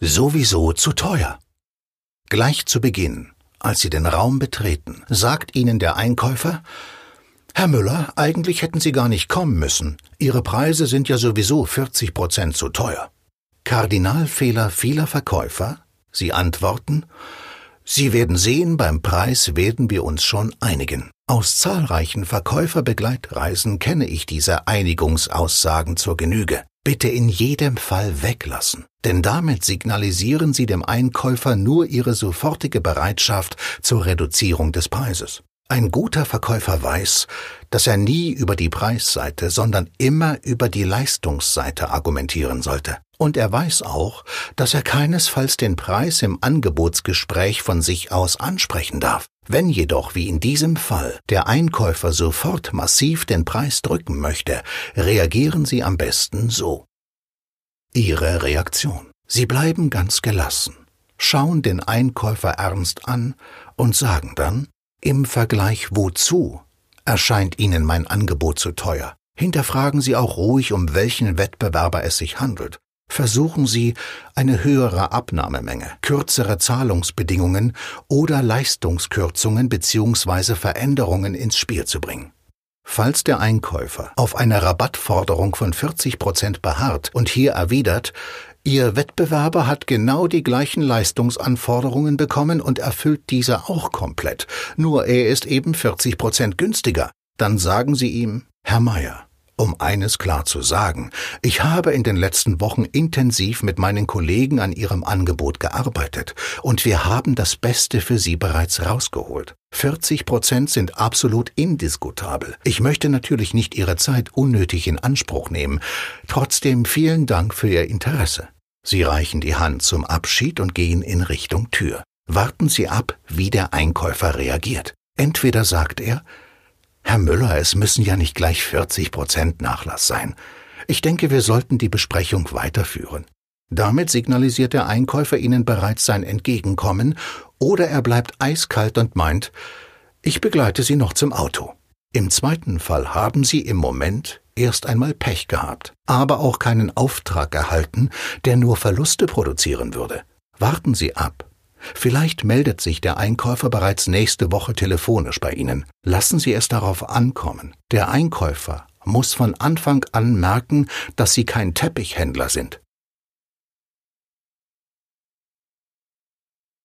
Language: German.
sowieso zu teuer. Gleich zu Beginn, als Sie den Raum betreten, sagt Ihnen der Einkäufer, Herr Müller, eigentlich hätten Sie gar nicht kommen müssen. Ihre Preise sind ja sowieso 40 Prozent zu teuer. Kardinalfehler vieler Verkäufer? Sie antworten, Sie werden sehen, beim Preis werden wir uns schon einigen. Aus zahlreichen Verkäuferbegleitreisen kenne ich diese Einigungsaussagen zur Genüge. Bitte in jedem Fall weglassen, denn damit signalisieren Sie dem Einkäufer nur Ihre sofortige Bereitschaft zur Reduzierung des Preises. Ein guter Verkäufer weiß, dass er nie über die Preisseite, sondern immer über die Leistungsseite argumentieren sollte. Und er weiß auch, dass er keinesfalls den Preis im Angebotsgespräch von sich aus ansprechen darf. Wenn jedoch, wie in diesem Fall, der Einkäufer sofort massiv den Preis drücken möchte, reagieren Sie am besten so. Ihre Reaktion. Sie bleiben ganz gelassen, schauen den Einkäufer ernst an und sagen dann, im Vergleich wozu erscheint Ihnen mein Angebot zu teuer? Hinterfragen Sie auch ruhig, um welchen Wettbewerber es sich handelt. Versuchen Sie, eine höhere Abnahmemenge, kürzere Zahlungsbedingungen oder Leistungskürzungen bzw. Veränderungen ins Spiel zu bringen. Falls der Einkäufer auf eine Rabattforderung von 40 Prozent beharrt und hier erwidert, Ihr Wettbewerber hat genau die gleichen Leistungsanforderungen bekommen und erfüllt diese auch komplett, nur er ist eben 40 Prozent günstiger. Dann sagen Sie ihm, Herr Meier, um eines klar zu sagen, ich habe in den letzten Wochen intensiv mit meinen Kollegen an Ihrem Angebot gearbeitet und wir haben das Beste für Sie bereits rausgeholt. 40 Prozent sind absolut indiskutabel. Ich möchte natürlich nicht Ihre Zeit unnötig in Anspruch nehmen. Trotzdem vielen Dank für Ihr Interesse. Sie reichen die Hand zum Abschied und gehen in Richtung Tür. Warten Sie ab, wie der Einkäufer reagiert. Entweder sagt er, Herr Müller, es müssen ja nicht gleich 40 Prozent Nachlass sein. Ich denke, wir sollten die Besprechung weiterführen. Damit signalisiert der Einkäufer Ihnen bereits sein Entgegenkommen, oder er bleibt eiskalt und meint, ich begleite Sie noch zum Auto. Im zweiten Fall haben Sie im Moment erst einmal Pech gehabt, aber auch keinen Auftrag erhalten, der nur Verluste produzieren würde. Warten Sie ab. Vielleicht meldet sich der Einkäufer bereits nächste Woche telefonisch bei Ihnen. Lassen Sie es darauf ankommen. Der Einkäufer muss von Anfang an merken, dass Sie kein Teppichhändler sind.